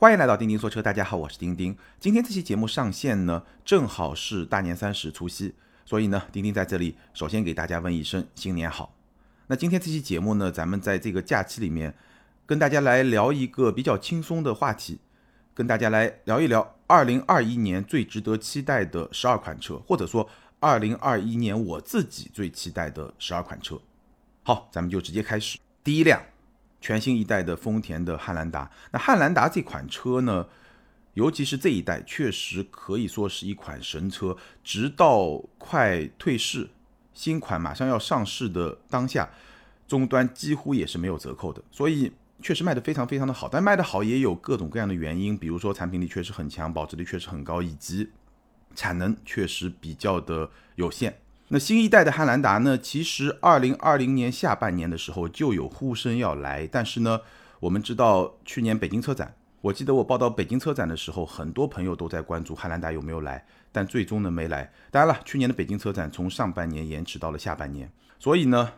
欢迎来到钉钉说车，大家好，我是钉钉。今天这期节目上线呢，正好是大年三十除夕，所以呢，钉钉在这里首先给大家问一声新年好。那今天这期节目呢，咱们在这个假期里面，跟大家来聊一个比较轻松的话题，跟大家来聊一聊二零二一年最值得期待的十二款车，或者说二零二一年我自己最期待的十二款车。好，咱们就直接开始，第一辆。全新一代的丰田的汉兰达，那汉兰达这款车呢，尤其是这一代，确实可以说是一款神车。直到快退市，新款马上要上市的当下，终端几乎也是没有折扣的，所以确实卖得非常非常的好。但卖得好也有各种各样的原因，比如说产品力确实很强，保值率确实很高，以及产能确实比较的有限。那新一代的汉兰达呢？其实二零二零年下半年的时候就有呼声要来，但是呢，我们知道去年北京车展，我记得我报道北京车展的时候，很多朋友都在关注汉兰达有没有来，但最终呢没来。当然了，去年的北京车展从上半年延迟到了下半年，所以呢，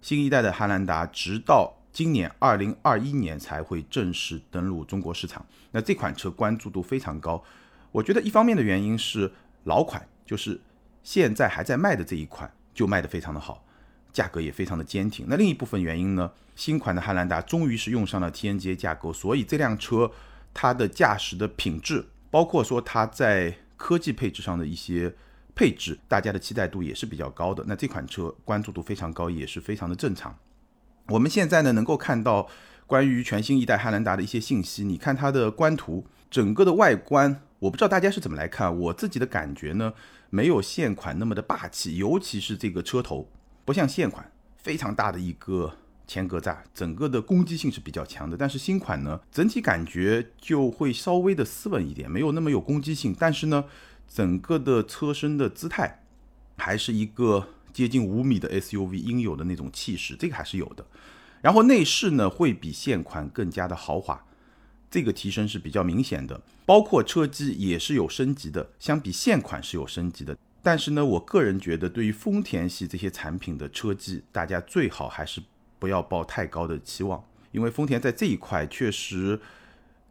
新一代的汉兰达直到今年二零二一年才会正式登陆中国市场。那这款车关注度非常高，我觉得一方面的原因是老款，就是。现在还在卖的这一款就卖得非常的好，价格也非常的坚挺。那另一部分原因呢？新款的汉兰达终于是用上了 TNGA 架构，所以这辆车它的驾驶的品质，包括说它在科技配置上的一些配置，大家的期待度也是比较高的。那这款车关注度非常高，也是非常的正常。我们现在呢能够看到关于全新一代汉兰达的一些信息，你看它的官图，整个的外观，我不知道大家是怎么来看，我自己的感觉呢？没有现款那么的霸气，尤其是这个车头，不像现款非常大的一个前格栅，整个的攻击性是比较强的。但是新款呢，整体感觉就会稍微的斯文一点，没有那么有攻击性。但是呢，整个的车身的姿态还是一个接近五米的 SUV 应有的那种气势，这个还是有的。然后内饰呢，会比现款更加的豪华。这个提升是比较明显的，包括车机也是有升级的，相比现款是有升级的。但是呢，我个人觉得，对于丰田系这些产品的车机，大家最好还是不要抱太高的期望，因为丰田在这一块确实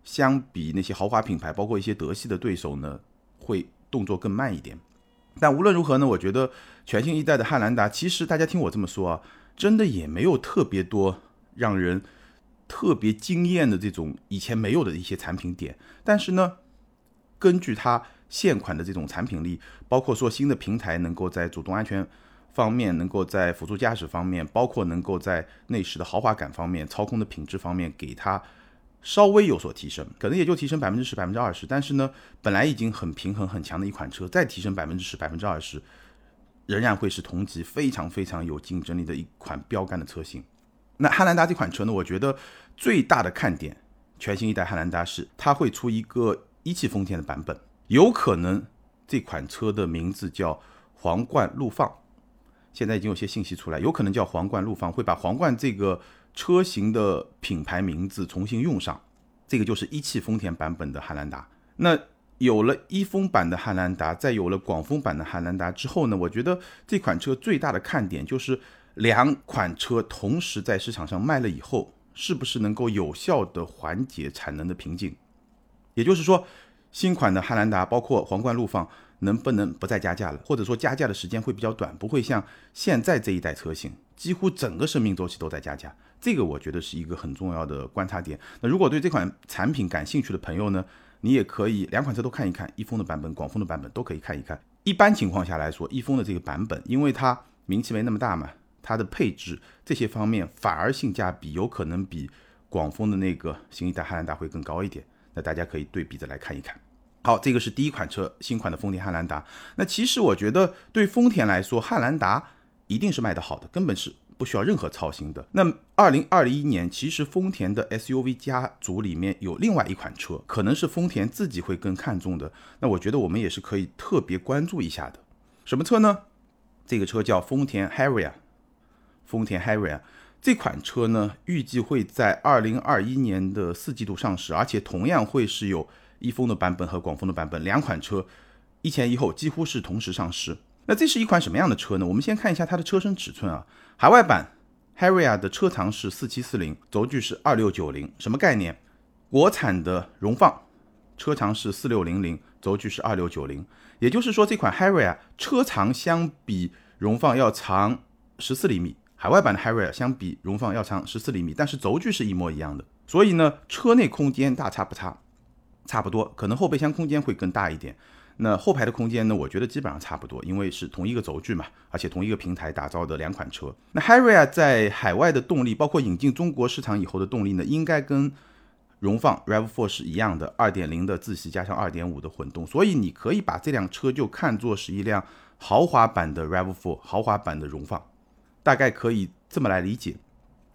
相比那些豪华品牌，包括一些德系的对手呢，会动作更慢一点。但无论如何呢，我觉得全新一代的汉兰达，其实大家听我这么说啊，真的也没有特别多让人。特别惊艳的这种以前没有的一些产品点，但是呢，根据它现款的这种产品力，包括说新的平台能够在主动安全方面，能够在辅助驾驶方面，包括能够在内饰的豪华感方面、操控的品质方面，给它稍微有所提升，可能也就提升百分之十、百分之二十。但是呢，本来已经很平衡很强的一款车，再提升百分之十、百分之二十，仍然会是同级非常非常有竞争力的一款标杆的车型。那汉兰达这款车呢？我觉得最大的看点，全新一代汉兰达是它会出一个一汽丰田的版本，有可能这款车的名字叫皇冠陆放。现在已经有些信息出来，有可能叫皇冠陆放，会把皇冠这个车型的品牌名字重新用上。这个就是一汽丰田版本的汉兰达。那有了一丰版的汉兰达，再有了广丰版的汉兰达之后呢？我觉得这款车最大的看点就是。两款车同时在市场上卖了以后，是不是能够有效的缓解产能的瓶颈？也就是说，新款的汉兰达包括皇冠陆放能不能不再加价了？或者说加价的时间会比较短，不会像现在这一代车型几乎整个生命周期都在加价？这个我觉得是一个很重要的观察点。那如果对这款产品感兴趣的朋友呢，你也可以两款车都看一看，一丰的版本、广丰的版本都可以看一看。一般情况下来说，一丰的这个版本，因为它名气没那么大嘛。它的配置这些方面反而性价比有可能比广丰的那个新一代汉兰达会更高一点，那大家可以对比着来看一看。好，这个是第一款车，新款的丰田汉兰达。那其实我觉得对丰田来说，汉兰达一定是卖得好的，根本是不需要任何操心的。那二零二一年，其实丰田的 SUV 家族里面有另外一款车，可能是丰田自己会更看重的。那我觉得我们也是可以特别关注一下的。什么车呢？这个车叫丰田 Harrier。丰田 Harrier 这款车呢，预计会在二零二一年的四季度上市，而且同样会是有一丰的版本和广丰的版本，两款车一前一后，几乎是同时上市。那这是一款什么样的车呢？我们先看一下它的车身尺寸啊。海外版 Harrier 的车长是四七四零，轴距是二六九零，什么概念？国产的荣放，车长是四六零零，轴距是二六九零，也就是说这款 Harrier 车长相比荣放要长十四厘米，海外版的 Harrier 相比荣放要长十四厘米，但是轴距是一模一样的，所以呢，车内空间大差不差，差不多，可能后备箱空间会更大一点。那后排的空间呢？我觉得基本上差不多，因为是同一个轴距嘛，而且同一个平台打造的两款车。那 Harrier 在海外的动力，包括引进中国市场以后的动力呢，应该跟荣放 Rav4 是一样的，二点零的自吸加上二点五的混动。所以你可以把这辆车就看作是一辆豪华版的 Rav4，豪华版的荣放，大概可以这么来理解。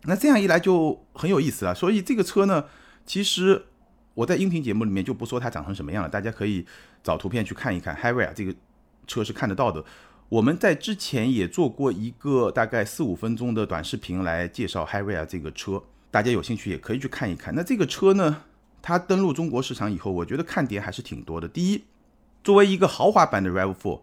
那这样一来就很有意思了。所以这个车呢，其实。我在音频节目里面就不说它长成什么样了，大家可以找图片去看一看。Harrier 这个车是看得到的。我们在之前也做过一个大概四五分钟的短视频来介绍 Harrier 这个车，大家有兴趣也可以去看一看。那这个车呢，它登陆中国市场以后，我觉得看点还是挺多的。第一，作为一个豪华版的 Rav4，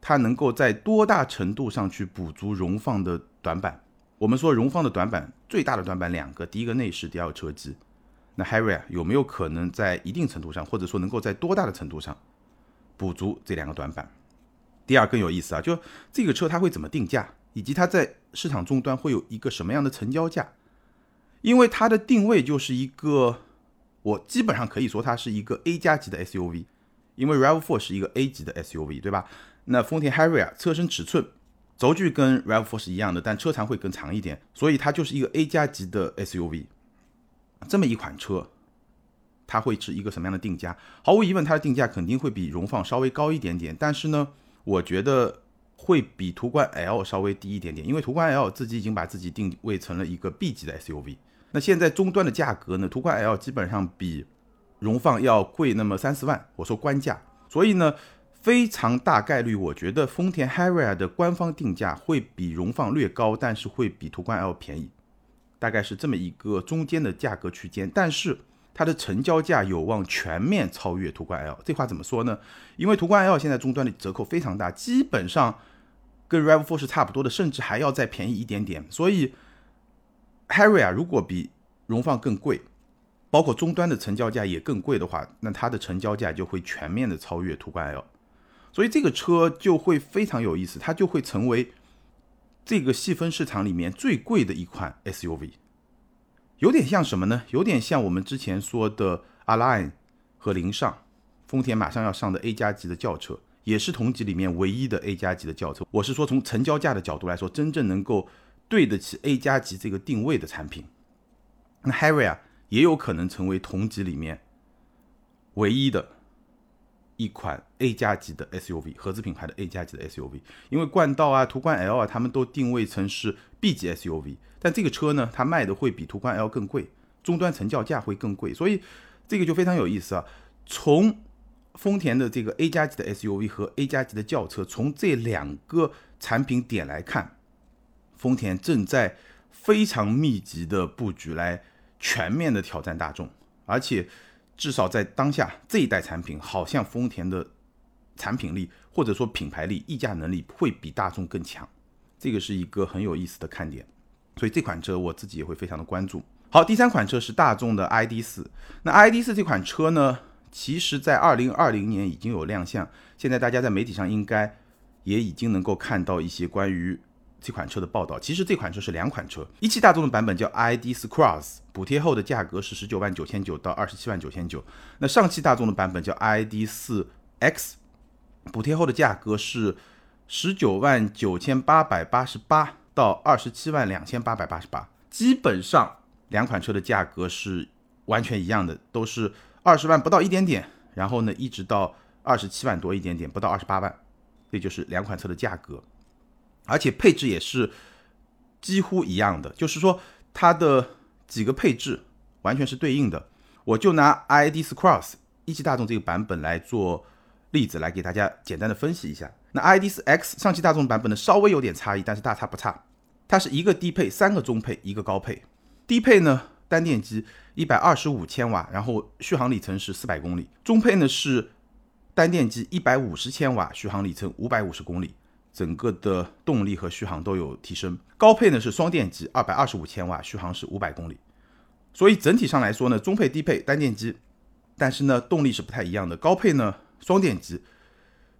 它能够在多大程度上去补足荣放的短板？我们说荣放的短板，最大的短板两个，第一个内饰，第二个车机。那 Harrier 有没有可能在一定程度上，或者说能够在多大的程度上补足这两个短板？第二更有意思啊，就这个车它会怎么定价，以及它在市场终端会有一个什么样的成交价？因为它的定位就是一个，我基本上可以说它是一个 A 加级的 SUV，因为 Rav4 是一个 A 级的 SUV，对吧？那丰田 Harrier 车身尺寸、轴距跟 Rav4 是一样的，但车长会更长一点，所以它就是一个 A 加级的 SUV。这么一款车，它会是一个什么样的定价？毫无疑问，它的定价肯定会比荣放稍微高一点点。但是呢，我觉得会比途观 L 稍微低一点点，因为途观 L 自己已经把自己定位成了一个 B 级的 SUV。那现在终端的价格呢？途观 L 基本上比荣放要贵那么三四万，我说官价。所以呢，非常大概率，我觉得丰田 Harrier 的官方定价会比荣放略高，但是会比途观 L 便宜。大概是这么一个中间的价格区间，但是它的成交价有望全面超越途观 L。这话怎么说呢？因为途观 L 现在终端的折扣非常大，基本上跟 Rav4 是差不多的，甚至还要再便宜一点点。所以 Harrier 如果比荣放更贵，包括终端的成交价也更贵的话，那它的成交价就会全面的超越途观 L。所以这个车就会非常有意思，它就会成为。这个细分市场里面最贵的一款 SUV，有点像什么呢？有点像我们之前说的 Align 和凌尚，丰田马上要上的 A 加级的轿车，也是同级里面唯一的 A 加级的轿车。我是说从成交价的角度来说，真正能够对得起 A 加级这个定位的产品。那 Harrier 也有可能成为同级里面唯一的。一款 A 加级的 SUV，合资品牌的 A 加级的 SUV，因为冠道啊、途观 L 啊，他们都定位成是 B 级 SUV，但这个车呢，它卖的会比途观 L 更贵，终端成交价会更贵，所以这个就非常有意思啊。从丰田的这个 A 加级的 SUV 和 A 加级的轿车，从这两个产品点来看，丰田正在非常密集的布局来全面的挑战大众，而且。至少在当下这一代产品，好像丰田的产品力或者说品牌力、溢价能力会比大众更强，这个是一个很有意思的看点。所以这款车我自己也会非常的关注。好，第三款车是大众的 ID 四。那 ID 四这款车呢，其实在二零二零年已经有亮相，现在大家在媒体上应该也已经能够看到一些关于。这款车的报道，其实这款车是两款车，一汽大众的版本叫 ID.4 Cross，补贴后的价格是十九万九千九到二十七万九千九。那上汽大众的版本叫 ID.4 X，补贴后的价格是十九万九千八百八十八到二十七万两千八百八十八。基本上两款车的价格是完全一样的，都是二十万不到一点点，然后呢一直到二十七万多一点点，不到二十八万，这就是两款车的价格。而且配置也是几乎一样的，就是说它的几个配置完全是对应的。我就拿 ID.4 Cross 一汽大众这个版本来做例子，来给大家简单的分析一下。那 ID.4 X 上汽大众版本呢稍微有点差异，但是大差不差。它是一个低配，三个中配，一个高配。低配呢单电机一百二十五千瓦，然后续航里程是四百公里。中配呢是单电机一百五十千瓦，续航里程五百五十公里。整个的动力和续航都有提升。高配呢是双电机，二百二十五千瓦，续航是五百公里。所以整体上来说呢，中配、低配单电机，但是呢动力是不太一样的。高配呢双电机，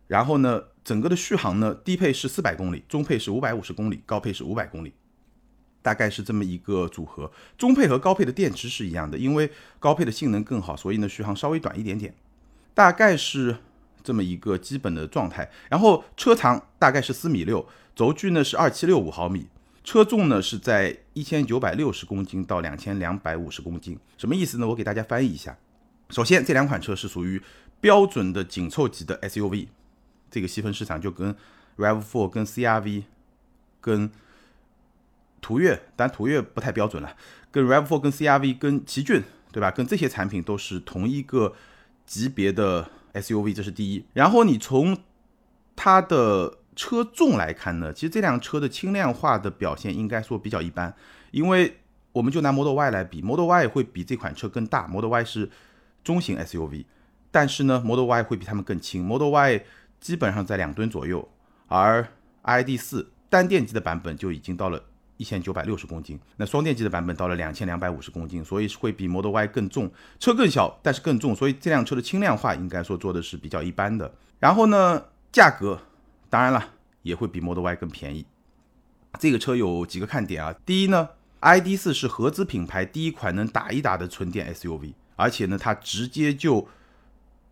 然后呢整个的续航呢，低配是四百公里，中配是五百五十公里，高配是五百公里，大概是这么一个组合。中配和高配的电池是一样的，因为高配的性能更好，所以呢续航稍微短一点点，大概是这么一个基本的状态。然后车长大概是四米六，轴距呢是二七六五毫米。车重呢是在一千九百六十公斤到两千两百五十公斤，什么意思呢？我给大家翻译一下。首先，这两款车是属于标准的紧凑级的 SUV，这个细分市场就跟 RAV4、跟 CRV、跟途岳，但途岳不太标准了，跟 RAV4、跟 CRV、跟奇骏，对吧？跟这些产品都是同一个级别的 SUV，这是第一。然后你从它的车重来看呢，其实这辆车的轻量化的表现应该说比较一般，因为我们就拿 Model Y 来比，Model Y 会比这款车更大，Model Y 是中型 SUV，但是呢，Model Y 会比它们更轻，Model Y 基本上在两吨左右，而 ID.4 单电机的版本就已经到了一千九百六十公斤，那双电机的版本到了两千两百五十公斤，所以会比 Model Y 更重，车更小，但是更重，所以这辆车的轻量化应该说做的是比较一般的。然后呢，价格。当然了，也会比 Model Y 更便宜。这个车有几个看点啊？第一呢，ID.4 是合资品牌第一款能打一打的纯电 SUV，而且呢，它直接就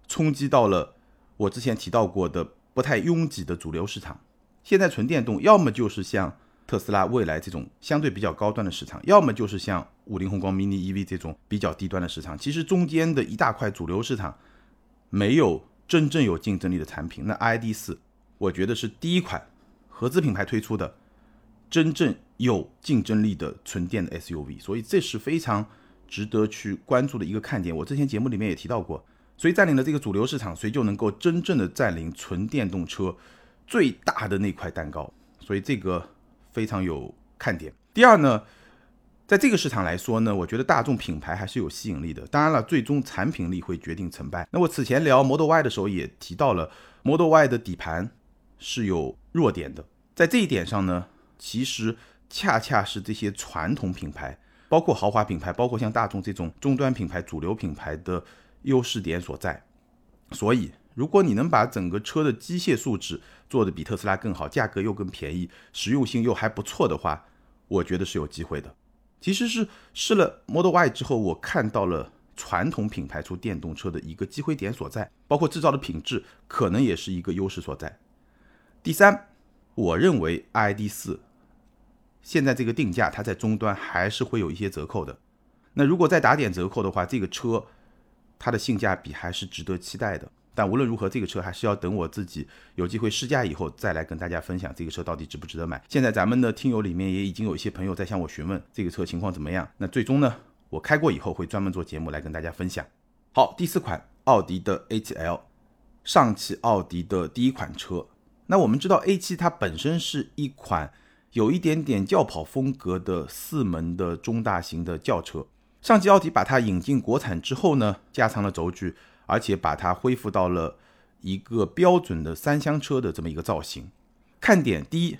冲击到了我之前提到过的不太拥挤的主流市场。现在纯电动要么就是像特斯拉、未来这种相对比较高端的市场，要么就是像五菱宏光 mini EV 这种比较低端的市场。其实中间的一大块主流市场没有真正有竞争力的产品。那 ID.4。我觉得是第一款合资品牌推出的真正有竞争力的纯电的 SUV，所以这是非常值得去关注的一个看点。我之前节目里面也提到过，谁占领了这个主流市场，谁就能够真正的占领纯电动车最大的那块蛋糕，所以这个非常有看点。第二呢，在这个市场来说呢，我觉得大众品牌还是有吸引力的。当然了，最终产品力会决定成败。那我此前聊 Model Y 的时候也提到了 Model Y 的底盘。是有弱点的，在这一点上呢，其实恰恰是这些传统品牌，包括豪华品牌，包括像大众这种终端品牌、主流品牌的优势点所在。所以，如果你能把整个车的机械素质做的比特斯拉更好，价格又更便宜，实用性又还不错的话，我觉得是有机会的。其实是试了 Model Y 之后，我看到了传统品牌出电动车的一个机会点所在，包括制造的品质，可能也是一个优势所在。第三，我认为 ID 四现在这个定价，它在终端还是会有一些折扣的。那如果再打点折扣的话，这个车它的性价比还是值得期待的。但无论如何，这个车还是要等我自己有机会试驾以后再来跟大家分享这个车到底值不值得买。现在咱们的听友里面也已经有一些朋友在向我询问这个车情况怎么样。那最终呢，我开过以后会专门做节目来跟大家分享。好，第四款奥迪的 A7L，上汽奥迪的第一款车。那我们知道 A7 它本身是一款有一点点轿跑风格的四门的中大型的轿车。上汽奥迪把它引进国产之后呢，加长了轴距，而且把它恢复到了一个标准的三厢车的这么一个造型。看点第一，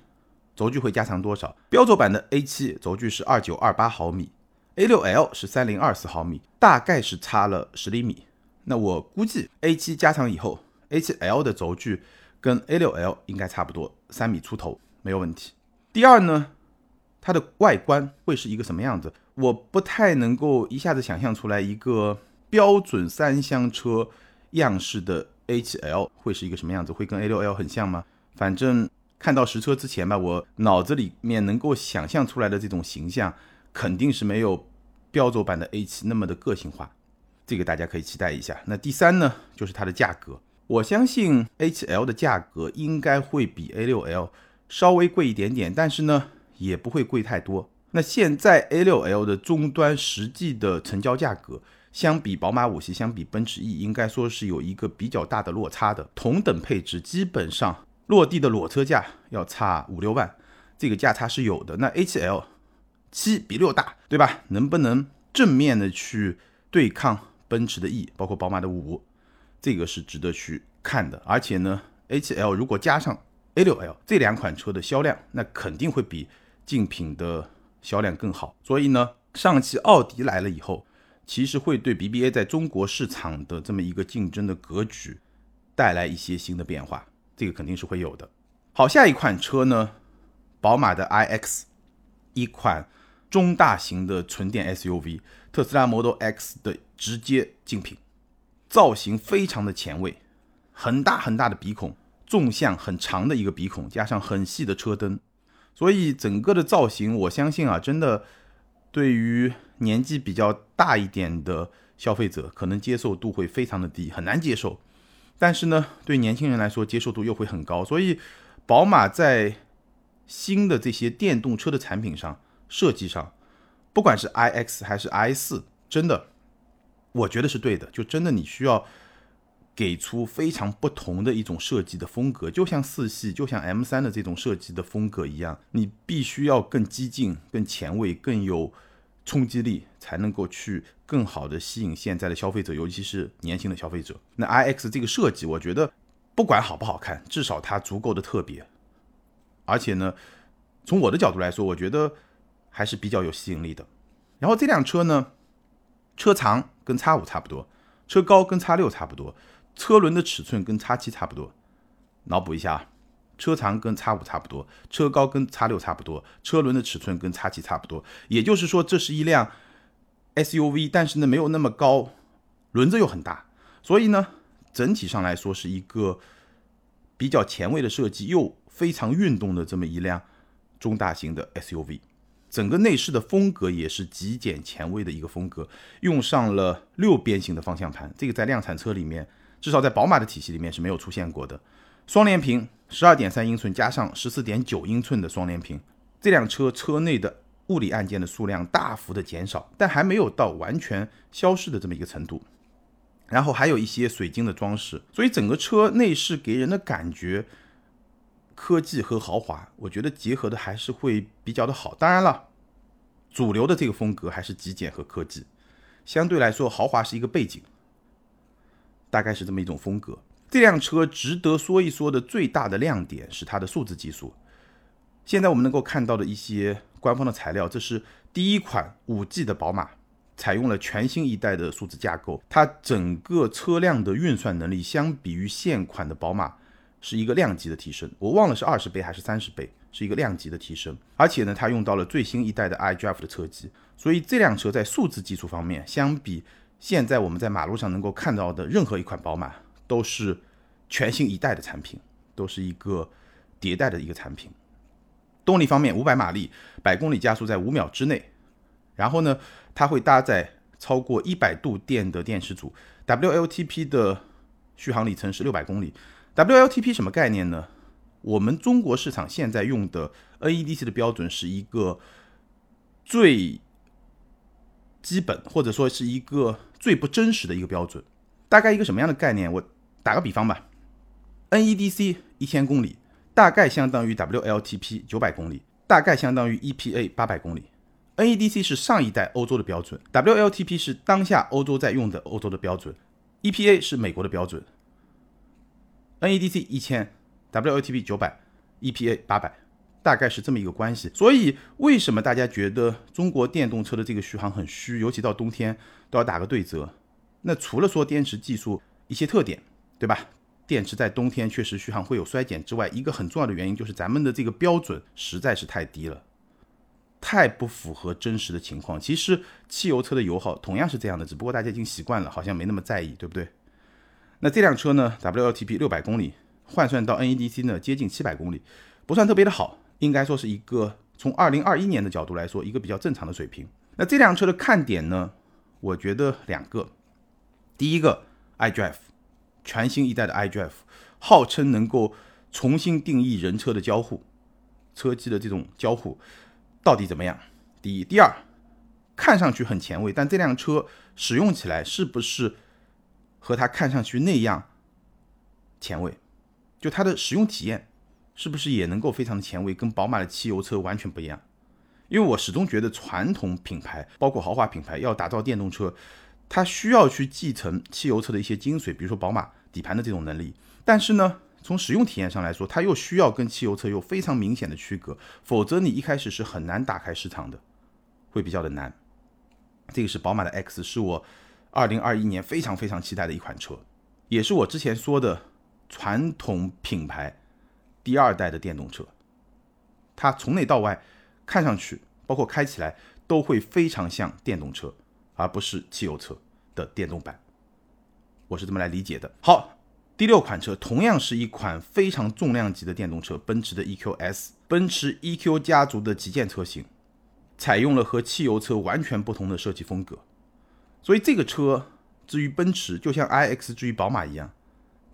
轴距会加长多少？标轴版的 A7 轴距是二九二八毫米，A6L 是三零二四毫米，大概是差了十厘米。那我估计 A7 加长以后，A7L 的轴距。跟 A6L 应该差不多，三米出头没有问题。第二呢，它的外观会是一个什么样子？我不太能够一下子想象出来一个标准三厢车样式的 A7L 会是一个什么样子，会跟 A6L 很像吗？反正看到实车之前吧，我脑子里面能够想象出来的这种形象，肯定是没有标轴版的 A7 那么的个性化。这个大家可以期待一下。那第三呢，就是它的价格。我相信 A7L 的价格应该会比 A6L 稍微贵一点点，但是呢，也不会贵太多。那现在 A6L 的终端实际的成交价格，相比宝马五系，相比奔驰 E，应该说是有一个比较大的落差的。同等配置，基本上落地的裸车价要差五六万，这个价差是有的。那 A7L 七比六大，对吧？能不能正面的去对抗奔驰的 E，包括宝马的五？这个是值得去看的，而且呢，A7L 如果加上 A6L 这两款车的销量，那肯定会比竞品的销量更好。所以呢，上汽奥迪来了以后，其实会对 BBA 在中国市场的这么一个竞争的格局带来一些新的变化，这个肯定是会有的。好，下一款车呢，宝马的 iX，一款中大型的纯电 SUV，特斯拉 Model X 的直接竞品，造型非常的前卫，很大很大的鼻孔，纵向很长的一个鼻孔，加上很细的车灯，所以整个的造型，我相信啊，真的。对于年纪比较大一点的消费者，可能接受度会非常的低，很难接受。但是呢，对年轻人来说，接受度又会很高。所以，宝马在新的这些电动车的产品上设计上，不管是 iX 还是 i 四，真的，我觉得是对的。就真的你需要给出非常不同的一种设计的风格，就像四系、就像 M 三的这种设计的风格一样，你必须要更激进、更前卫、更有。冲击力才能够去更好的吸引现在的消费者，尤其是年轻的消费者。那 iX 这个设计，我觉得不管好不好看，至少它足够的特别。而且呢，从我的角度来说，我觉得还是比较有吸引力的。然后这辆车呢，车长跟 X 五差不多，车高跟 X 六差不多，车轮的尺寸跟 X 七差不多。脑补一下。车长跟叉五差不多，车高跟叉六差不多，车轮的尺寸跟叉七差不多。也就是说，这是一辆 SUV，但是呢没有那么高，轮子又很大，所以呢整体上来说是一个比较前卫的设计，又非常运动的这么一辆中大型的 SUV。整个内饰的风格也是极简前卫的一个风格，用上了六边形的方向盘，这个在量产车里面，至少在宝马的体系里面是没有出现过的。双联屏，十二点三英寸加上十四点九英寸的双联屏，这辆车车内的物理按键的数量大幅的减少，但还没有到完全消失的这么一个程度。然后还有一些水晶的装饰，所以整个车内饰给人的感觉，科技和豪华，我觉得结合的还是会比较的好。当然了，主流的这个风格还是极简和科技，相对来说豪华是一个背景，大概是这么一种风格。这辆车值得说一说的最大的亮点是它的数字技术。现在我们能够看到的一些官方的材料，这是第一款五 G 的宝马，采用了全新一代的数字架构，它整个车辆的运算能力相比于现款的宝马是一个量级的提升。我忘了是二十倍还是三十倍，是一个量级的提升。而且呢，它用到了最新一代的 iDrive 的车机，所以这辆车在数字技术方面，相比现在我们在马路上能够看到的任何一款宝马。都是全新一代的产品，都是一个迭代的一个产品。动力方面，五百马力，百公里加速在五秒之内。然后呢，它会搭载超过一百度电的电池组，WLTP 的续航里程是六百公里。WLTP 什么概念呢？我们中国市场现在用的 NEDC 的标准是一个最基本，或者说是一个最不真实的一个标准。大概一个什么样的概念？我。打个比方吧，NEDC 一千公里大概相当于 WLTP 九百公里，大概相当于 EPA 八百公里。NEDC 是上一代欧洲的标准，WLTP 是当下欧洲在用的欧洲的标准，EPA 是美国的标准。NEDC 一千，WLTP 九百，EPA 八百，大概是这么一个关系。所以为什么大家觉得中国电动车的这个续航很虚，尤其到冬天都要打个对折？那除了说电池技术一些特点。对吧？电池在冬天确实续航会有衰减之外，一个很重要的原因就是咱们的这个标准实在是太低了，太不符合真实的情况。其实汽油车的油耗同样是这样的，只不过大家已经习惯了，好像没那么在意，对不对？那这辆车呢？WLTP 六百公里换算到 NEDC 呢，接近七百公里，不算特别的好，应该说是一个从二零二一年的角度来说，一个比较正常的水平。那这辆车的看点呢？我觉得两个，第一个 iDrive。全新一代的 iDrive，号称能够重新定义人车的交互，车机的这种交互到底怎么样？第一，第二，看上去很前卫，但这辆车使用起来是不是和它看上去那样前卫？就它的使用体验是不是也能够非常的前卫，跟宝马的汽油车完全不一样？因为我始终觉得传统品牌，包括豪华品牌，要打造电动车。它需要去继承汽油车的一些精髓，比如说宝马底盘的这种能力，但是呢，从使用体验上来说，它又需要跟汽油车有非常明显的区隔，否则你一开始是很难打开市场的，会比较的难。这个是宝马的 X，是我二零二一年非常非常期待的一款车，也是我之前说的传统品牌第二代的电动车。它从内到外看上去，包括开起来都会非常像电动车，而不是汽油车的电动版。我是这么来理解的。好，第六款车同样是一款非常重量级的电动车，奔驰的 EQS，奔驰 EQ 家族的旗舰车型，采用了和汽油车完全不同的设计风格。所以这个车至于奔驰，就像 iX 至于宝马一样，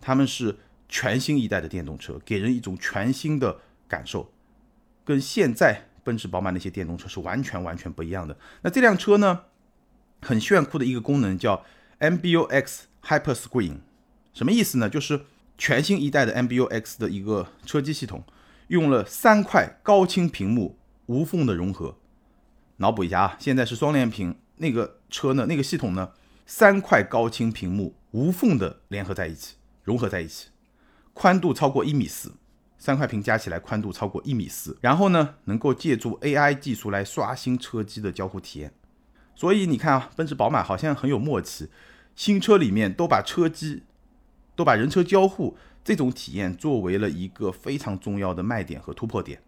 他们是全新一代的电动车，给人一种全新的感受。跟现在奔驰、宝马那些电动车是完全完全不一样的。那这辆车呢，很炫酷的一个功能叫 MBUX Hyper Screen，什么意思呢？就是全新一代的 MBUX 的一个车机系统，用了三块高清屏幕无缝的融合。脑补一下啊，现在是双联屏，那个车呢，那个系统呢，三块高清屏幕无缝的联合在一起，融合在一起，宽度超过一米四。三块屏加起来宽度超过一米四，然后呢，能够借助 AI 技术来刷新车机的交互体验。所以你看啊，奔驰、宝马好像很有默契，新车里面都把车机、都把人车交互这种体验作为了一个非常重要的卖点和突破点。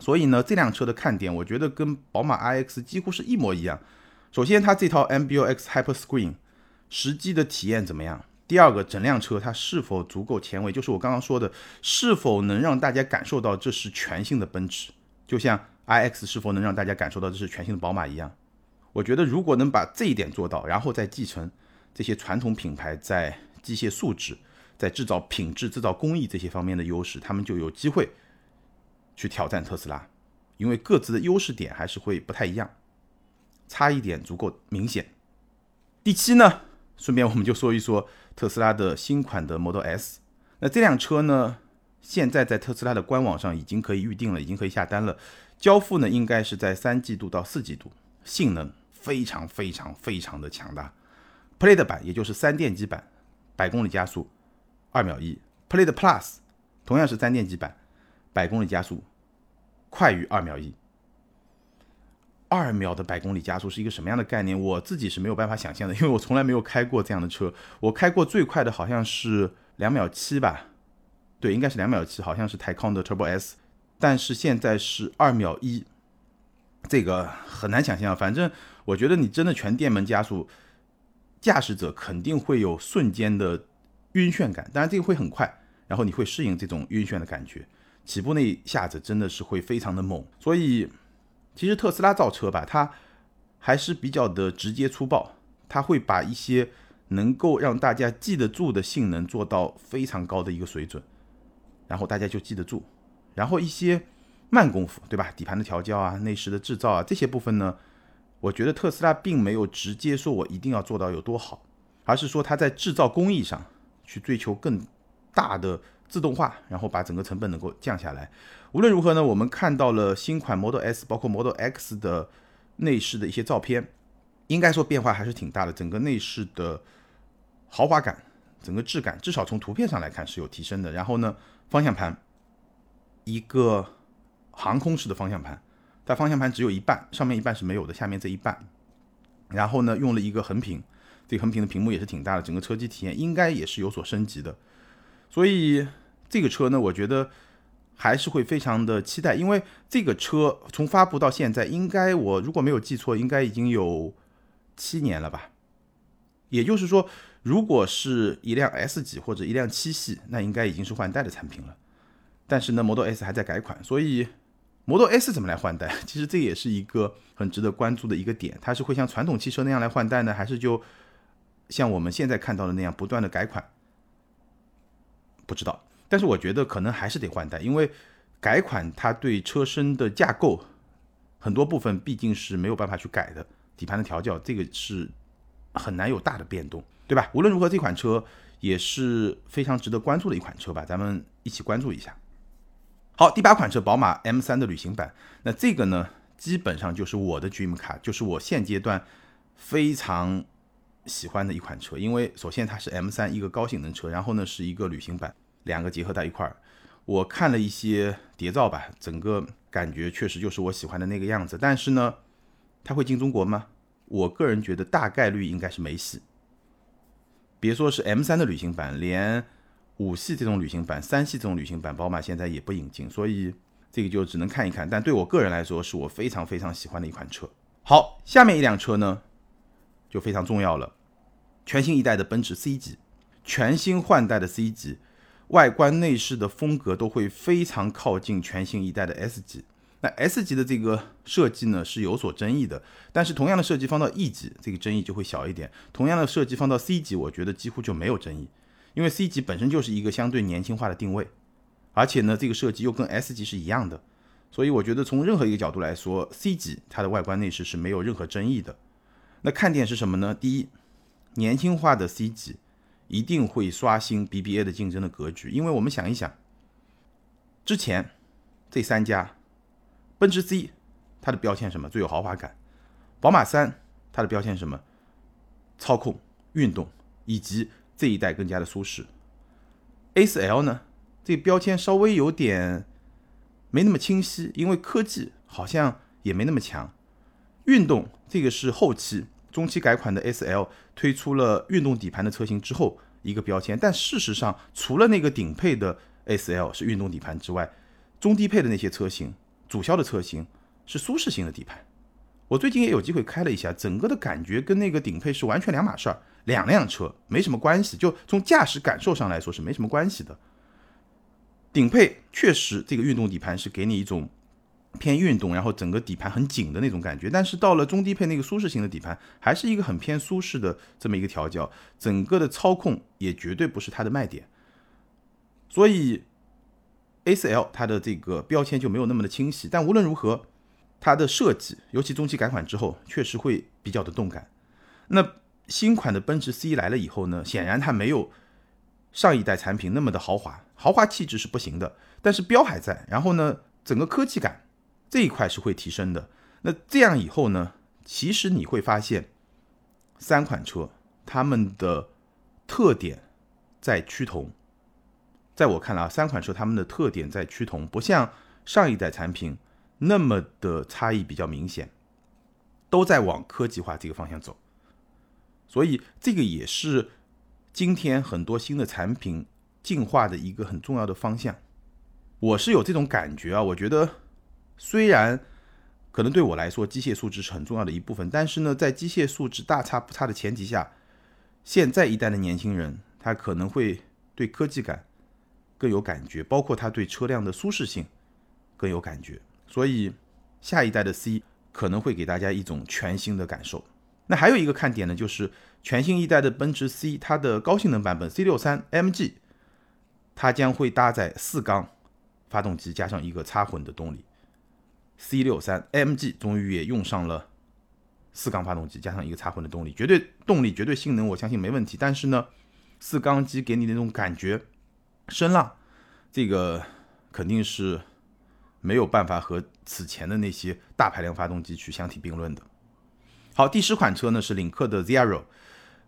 所以呢，这辆车的看点，我觉得跟宝马 iX 几乎是一模一样。首先，它这套 MBUX Hyper Screen 实际的体验怎么样？第二个，整辆车它是否足够前卫？就是我刚刚说的，是否能让大家感受到这是全新的奔驰，就像 iX 是否能让大家感受到这是全新的宝马一样。我觉得如果能把这一点做到，然后再继承这些传统品牌在机械素质、在制造品质、制造工艺这些方面的优势，他们就有机会去挑战特斯拉，因为各自的优势点还是会不太一样，差一点足够明显。第七呢？顺便我们就说一说特斯拉的新款的 Model S。那这辆车呢，现在在特斯拉的官网上已经可以预定了，已经可以下单了。交付呢，应该是在三季度到四季度。性能非常非常非常的强大。，Play 的版也就是三电机版，百公里加速二秒一。Play 的 Plus 同样是三电机版，百公里加速快于二秒一。二秒的百公里加速是一个什么样的概念？我自己是没有办法想象的，因为我从来没有开过这样的车。我开过最快的好像是两秒七吧，对，应该是两秒七，好像是泰康的 Turbo S。但是现在是二秒一，这个很难想象。反正我觉得你真的全电门加速，驾驶者肯定会有瞬间的晕眩感。当然这个会很快，然后你会适应这种晕眩的感觉。起步那一下子真的是会非常的猛，所以。其实特斯拉造车吧，它还是比较的直接粗暴，它会把一些能够让大家记得住的性能做到非常高的一个水准，然后大家就记得住。然后一些慢功夫，对吧？底盘的调教啊，内饰的制造啊，这些部分呢，我觉得特斯拉并没有直接说我一定要做到有多好，而是说它在制造工艺上去追求更大的。自动化，然后把整个成本能够降下来。无论如何呢，我们看到了新款 Model S，包括 Model X 的内饰的一些照片，应该说变化还是挺大的。整个内饰的豪华感，整个质感，至少从图片上来看是有提升的。然后呢，方向盘，一个航空式的方向盘，它方向盘只有一半，上面一半是没有的，下面这一半。然后呢，用了一个横屏，这个横屏的屏幕也是挺大的，整个车机体验应该也是有所升级的。所以。这个车呢，我觉得还是会非常的期待，因为这个车从发布到现在，应该我如果没有记错，应该已经有七年了吧。也就是说，如果是一辆 S 级或者一辆七系，那应该已经是换代的产品了。但是呢，Model S 还在改款，所以 Model S 怎么来换代？其实这也是一个很值得关注的一个点。它是会像传统汽车那样来换代呢，还是就像我们现在看到的那样不断的改款？不知道。但是我觉得可能还是得换代，因为改款它对车身的架构很多部分毕竟是没有办法去改的，底盘的调教这个是很难有大的变动，对吧？无论如何，这款车也是非常值得关注的一款车吧，咱们一起关注一下。好，第八款车，宝马 M3 的旅行版，那这个呢，基本上就是我的 dream car，就是我现阶段非常喜欢的一款车，因为首先它是 M3 一个高性能车，然后呢是一个旅行版。两个结合在一块儿，我看了一些谍照吧，整个感觉确实就是我喜欢的那个样子。但是呢，它会进中国吗？我个人觉得大概率应该是没戏。别说是 M 三的旅行版，连五系这种旅行版、三系这种旅行版，宝马现在也不引进，所以这个就只能看一看。但对我个人来说，是我非常非常喜欢的一款车。好，下面一辆车呢，就非常重要了，全新一代的奔驰 C 级，全新换代的 C 级，外观内饰的风格都会非常靠近全新一代的 S 级。那 S 级的这个设计呢是有所争议的，但是同样的设计放到 E 级，这个争议就会小一点。同样的设计放到 C 级，我觉得几乎就没有争议，因为 C 级本身就是一个相对年轻化的定位，而且呢，这个设计又跟 S 级是一样的，所以我觉得从任何一个角度来说，C 级它的外观内饰是没有任何争议的。那看点是什么呢？第一，年轻化的 C 级一定会刷新 BBA 的竞争的格局，因为我们想一想，之前这三家。奔驰 C，它的标签什么？最有豪华感。宝马三，它的标签什么？操控、运动以及这一代更加的舒适。A4L 呢？这个标签稍微有点没那么清晰，因为科技好像也没那么强。运动这个是后期中期改款的 S L 推出了运动底盘的车型之后一个标签，但事实上除了那个顶配的 S L 是运动底盘之外，中低配的那些车型。主销的车型是舒适型的底盘，我最近也有机会开了一下，整个的感觉跟那个顶配是完全两码事儿，两辆车没什么关系，就从驾驶感受上来说是没什么关系的。顶配确实这个运动底盘是给你一种偏运动，然后整个底盘很紧的那种感觉，但是到了中低配那个舒适型的底盘，还是一个很偏舒适的这么一个调教，整个的操控也绝对不是它的卖点，所以。A4L 它的这个标签就没有那么的清晰，但无论如何，它的设计，尤其中期改款之后，确实会比较的动感。那新款的奔驰 C 来了以后呢，显然它没有上一代产品那么的豪华，豪华气质是不行的，但是标还在。然后呢，整个科技感这一块是会提升的。那这样以后呢，其实你会发现，三款车它们的特点在趋同。在我看来啊，三款车它们的特点在趋同，不像上一代产品那么的差异比较明显，都在往科技化这个方向走。所以这个也是今天很多新的产品进化的一个很重要的方向。我是有这种感觉啊，我觉得虽然可能对我来说机械素质是很重要的一部分，但是呢，在机械素质大差不差的前提下，现在一代的年轻人他可能会对科技感。更有感觉，包括它对车辆的舒适性更有感觉，所以下一代的 C 可能会给大家一种全新的感受。那还有一个看点呢，就是全新一代的奔驰 C，它的高性能版本 C63 MG，它将会搭载四缸发动机加上一个插混的动力。C63 MG 终于也用上了四缸发动机加上一个插混的动力，绝对动力、绝对性能，我相信没问题。但是呢，四缸机给你那种感觉。声浪，这个肯定是没有办法和此前的那些大排量发动机去相提并论的。好，第十款车呢是领克的 Zero，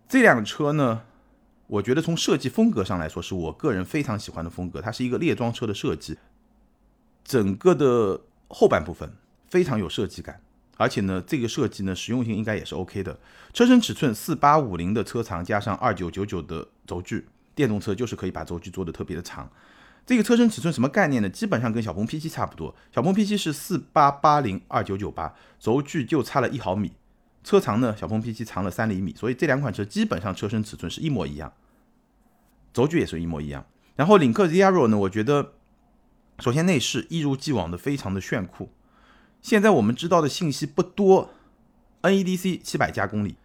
这辆车呢，我觉得从设计风格上来说，是我个人非常喜欢的风格。它是一个列装车的设计，整个的后半部分非常有设计感，而且呢，这个设计呢实用性应该也是 OK 的。车身尺寸四八五零的车长加上二九九九的轴距。电动车就是可以把轴距做的特别的长，这个车身尺寸什么概念呢？基本上跟小鹏 P7 差不多，小鹏 P7 是四八八零二九九八，轴距就差了一毫米，车长呢，小鹏 P7 长了三厘米，所以这两款车基本上车身尺寸是一模一样，轴距也是一模一样。然后领克 Zero 呢，我觉得首先内饰一如既往的非常的炫酷，现在我们知道的信息不多，NEDC 七百加公里，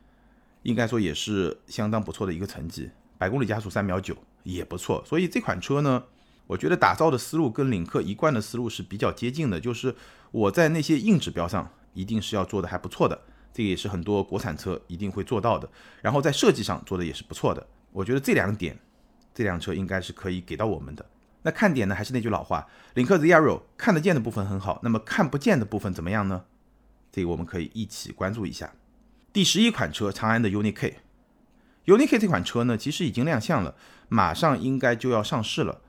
应该说也是相当不错的一个成绩。百公里加速三秒九也不错，所以这款车呢，我觉得打造的思路跟领克一贯的思路是比较接近的，就是我在那些硬指标上一定是要做的还不错的，这个也是很多国产车一定会做到的。然后在设计上做的也是不错的，我觉得这两点，这辆车应该是可以给到我们的。那看点呢，还是那句老话，领克 Zero 看得见的部分很好，那么看不见的部分怎么样呢？这个我们可以一起关注一下。第十一款车，长安的 UNI K。UNI-K 这款车呢，其实已经亮相了，马上应该就要上市了。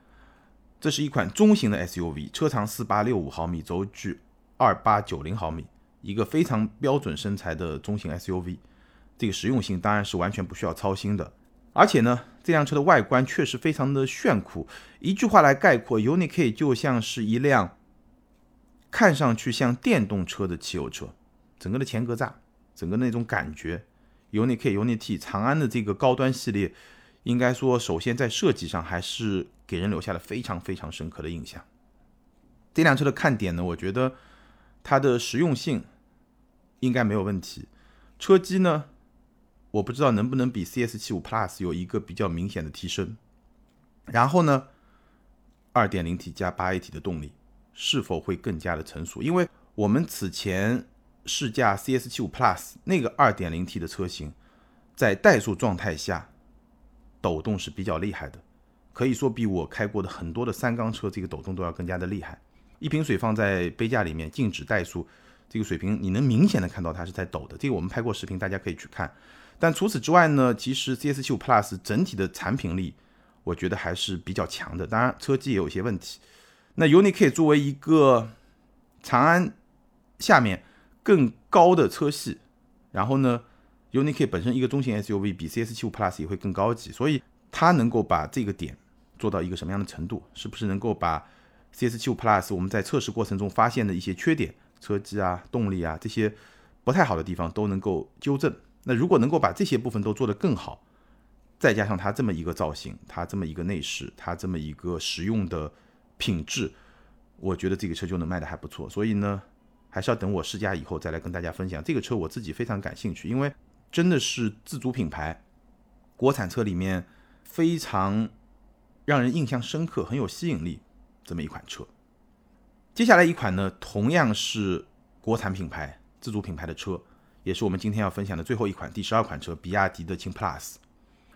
这是一款中型的 SUV，车长四八六五毫米，轴距二八九零毫米，一个非常标准身材的中型 SUV，这个实用性当然是完全不需要操心的。而且呢，这辆车的外观确实非常的炫酷。一句话来概括，UNI-K 就像是一辆看上去像电动车的汽油车，整个的前格栅，整个那种感觉，UNI-K、UNI-T、长安的这个高端系列，应该说首先在设计上还是给人留下了非常非常深刻的印象。这辆车的看点呢，我觉得它的实用性应该没有问题，车机呢。我不知道能不能比 CS 七五 Plus 有一个比较明显的提升，然后呢，二点零 T 加八 AT 的动力是否会更加的成熟？因为我们此前试驾 CS 七五 Plus 那个二点零 T 的车型，在怠速状态下抖动是比较厉害的，可以说比我开过的很多的三缸车这个抖动都要更加的厉害。一瓶水放在杯架里面，静止怠速，这个水平你能明显的看到它是在抖的。这个我们拍过视频，大家可以去看。但除此之外呢，其实 CS75 Plus 整体的产品力，我觉得还是比较强的。当然，车机也有一些问题。那 UNI-K 作为一个长安下面更高的车系，然后呢，UNI-K 本身一个中型 SUV 比 CS75 Plus 也会更高级，所以它能够把这个点做到一个什么样的程度？是不是能够把 CS75 Plus 我们在测试过程中发现的一些缺点，车机啊、动力啊这些不太好的地方都能够纠正？那如果能够把这些部分都做得更好，再加上它这么一个造型，它这么一个内饰，它这么一个实用的品质，我觉得这个车就能卖得还不错。所以呢，还是要等我试驾以后再来跟大家分享这个车。我自己非常感兴趣，因为真的是自主品牌国产车里面非常让人印象深刻、很有吸引力这么一款车。接下来一款呢，同样是国产品牌自主品牌的车。也是我们今天要分享的最后一款第十二款车，比亚迪的秦 PLUS。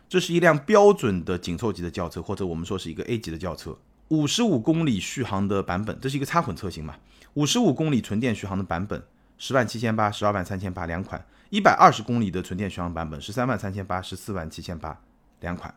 这是一辆标准的紧凑级的轿车，或者我们说是一个 A 级的轿车。五十五公里续航的版本，这是一个插混车型嘛？五十五公里纯电续航的版本，十万七千八、十二万三千八两款。一百二十公里的纯电续航版本，十三万三千八、十四万七千八两款。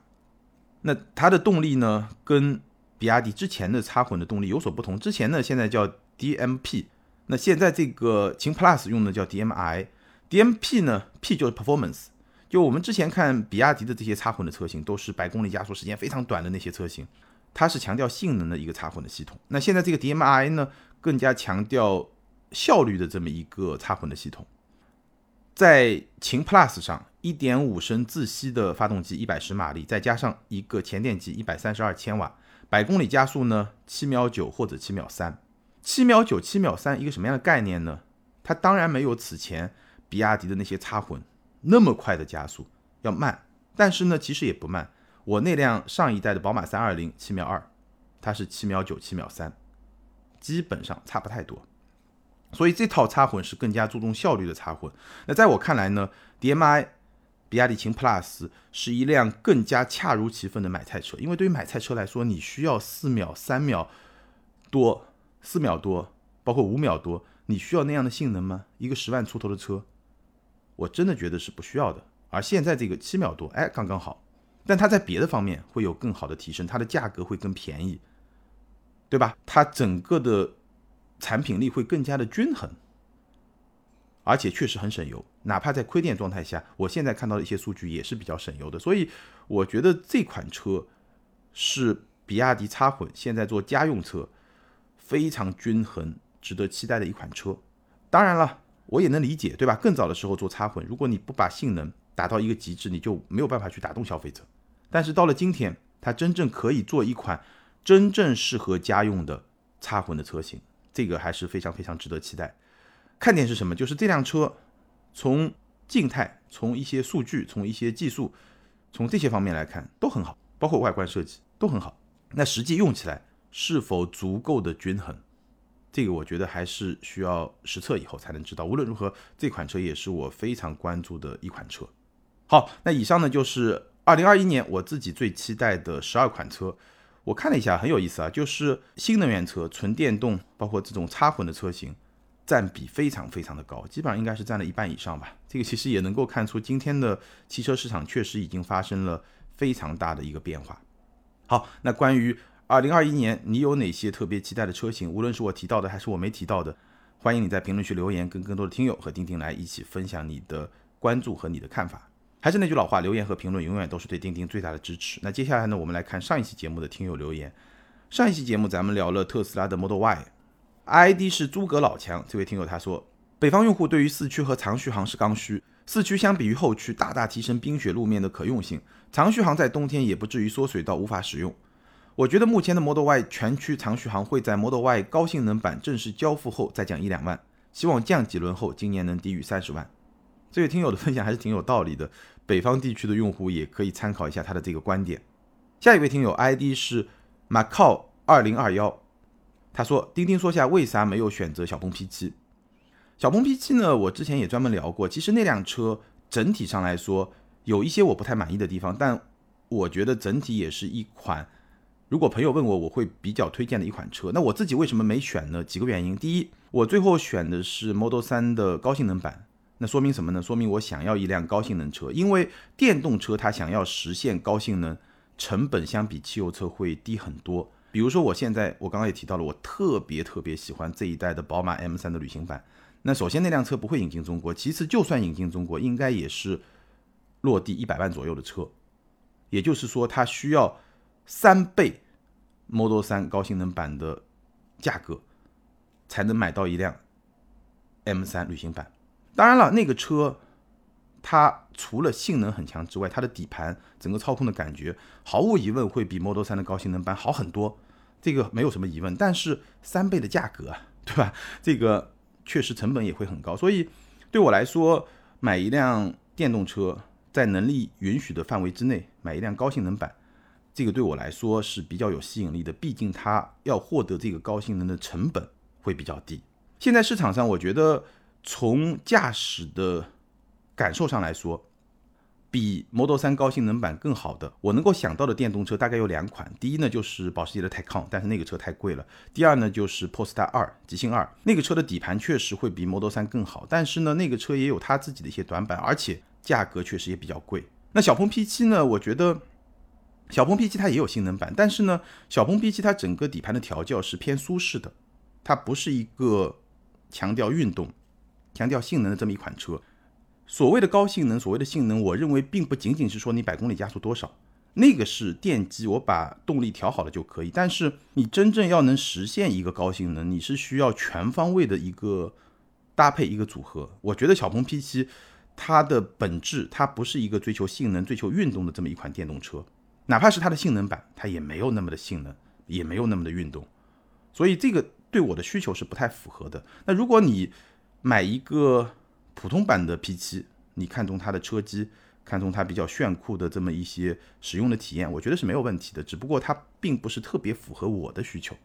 那它的动力呢，跟比亚迪之前的插混的动力有所不同。之前呢，现在叫 DMP，那现在这个秦 PLUS 用的叫 DMI。DMP 呢？P 就是 performance，就我们之前看比亚迪的这些插混的车型，都是百公里加速时间非常短的那些车型，它是强调性能的一个插混的系统。那现在这个 DMI 呢，更加强调效率的这么一个插混的系统。在秦 PLUS 上，1.5升自吸的发动机110马力，再加上一个前电机132千瓦，百公里加速呢7秒9或者7秒3。7秒9、7秒3，一个什么样的概念呢？它当然没有此前。比亚迪的那些插混那么快的加速要慢，但是呢，其实也不慢。我那辆上一代的宝马三二零七秒二，它是七秒九、七秒三，基本上差不太多。所以这套插混是更加注重效率的插混。那在我看来呢，DMI 比亚迪秦 PLUS 是一辆更加恰如其分的买菜车，因为对于买菜车来说，你需要四秒、三秒多、四秒多，包括五秒多，你需要那样的性能吗？一个十万出头的车。我真的觉得是不需要的，而现在这个七秒多，哎，刚刚好，但它在别的方面会有更好的提升，它的价格会更便宜，对吧？它整个的产品力会更加的均衡，而且确实很省油，哪怕在亏电状态下，我现在看到的一些数据也是比较省油的，所以我觉得这款车是比亚迪插混现在做家用车非常均衡、值得期待的一款车。当然了。我也能理解，对吧？更早的时候做插混，如果你不把性能达到一个极致，你就没有办法去打动消费者。但是到了今天，它真正可以做一款真正适合家用的插混的车型，这个还是非常非常值得期待。看点是什么？就是这辆车从静态、从一些数据、从一些技术、从这些方面来看都很好，包括外观设计都很好。那实际用起来是否足够的均衡？这个我觉得还是需要实测以后才能知道。无论如何，这款车也是我非常关注的一款车。好，那以上呢就是二零二一年我自己最期待的十二款车。我看了一下，很有意思啊，就是新能源车、纯电动，包括这种插混的车型，占比非常非常的高，基本上应该是占了一半以上吧。这个其实也能够看出今天的汽车市场确实已经发生了非常大的一个变化。好，那关于。二零二一年，你有哪些特别期待的车型？无论是我提到的，还是我没提到的，欢迎你在评论区留言，跟更多的听友和钉钉来一起分享你的关注和你的看法。还是那句老话，留言和评论永远都是对钉钉最大的支持。那接下来呢，我们来看上一期节目的听友留言。上一期节目咱们聊了特斯拉的 Model Y ID 是诸葛老强。这位听友他说，北方用户对于四驱和长续航是刚需，四驱相比于后驱大大提升冰雪路面的可用性，长续航在冬天也不至于缩水到无法使用。我觉得目前的 Model Y 全驱长续航会在 Model Y 高性能版正式交付后再降一两万，希望降几轮后今年能低于三十万。这位听友的分享还是挺有道理的，北方地区的用户也可以参考一下他的这个观点。下一位听友 ID 是 Macau 二零二幺，他说：“钉钉说下为啥没有选择小鹏 P7？小鹏 P7 呢？我之前也专门聊过，其实那辆车整体上来说有一些我不太满意的地方，但我觉得整体也是一款。”如果朋友问我，我会比较推荐的一款车。那我自己为什么没选呢？几个原因。第一，我最后选的是 Model 3的高性能版，那说明什么呢？说明我想要一辆高性能车。因为电动车它想要实现高性能，成本相比汽油车会低很多。比如说，我现在我刚刚也提到了，我特别特别喜欢这一代的宝马 M3 的旅行版。那首先那辆车不会引进中国，其次就算引进中国，应该也是落地一百万左右的车。也就是说，它需要。三倍 Model 3高性能版的价格，才能买到一辆 M3 旅行版。当然了，那个车它除了性能很强之外，它的底盘整个操控的感觉，毫无疑问会比 Model 3的高性能版好很多，这个没有什么疑问。但是三倍的价格，对吧？这个确实成本也会很高。所以对我来说，买一辆电动车，在能力允许的范围之内，买一辆高性能版。这个对我来说是比较有吸引力的，毕竟它要获得这个高性能的成本会比较低。现在市场上，我觉得从驾驶的感受上来说，比 Model 3高性能版更好的，我能够想到的电动车大概有两款。第一呢，就是保时捷的 Taycan，但是那个车太贵了。第二呢，就是 Polestar 二，极星二，那个车的底盘确实会比 Model 3更好，但是呢，那个车也有它自己的一些短板，而且价格确实也比较贵。那小鹏 P7 呢，我觉得。小鹏 P7 它也有性能版，但是呢，小鹏 P7 它整个底盘的调教是偏舒适的，它不是一个强调运动、强调性能的这么一款车。所谓的高性能，所谓的性能，我认为并不仅仅是说你百公里加速多少，那个是电机，我把动力调好了就可以。但是你真正要能实现一个高性能，你是需要全方位的一个搭配一个组合。我觉得小鹏 P7 它的本质，它不是一个追求性能、追求运动的这么一款电动车。哪怕是它的性能版，它也没有那么的性能，也没有那么的运动，所以这个对我的需求是不太符合的。那如果你买一个普通版的 P7，你看中它的车机，看中它比较炫酷的这么一些使用的体验，我觉得是没有问题的。只不过它并不是特别符合我的需求。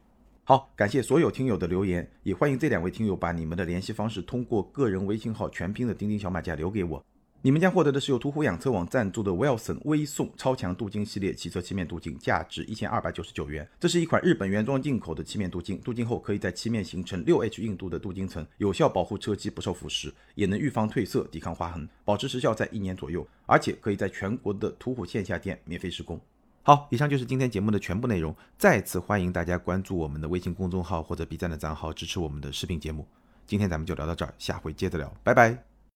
好，感谢所有听友的留言，也欢迎这两位听友把你们的联系方式通过个人微信号全拼的钉钉小马甲留给我。你们将获得的是由途虎养车网赞助的 Wilson 微送超强镀金系列汽车漆面镀金，价值一千二百九十九元。这是一款日本原装进口的漆面镀金，镀金后可以在漆面形成六 H 硬度的镀金层，有效保护车漆不受腐蚀，也能预防褪色、抵抗划痕，保持时效在一年左右，而且可以在全国的途虎线下店免费施工。好，以上就是今天节目的全部内容。再次欢迎大家关注我们的微信公众号或者 B 站的账号，支持我们的视频节目。今天咱们就聊到这儿，下回接着聊，拜拜。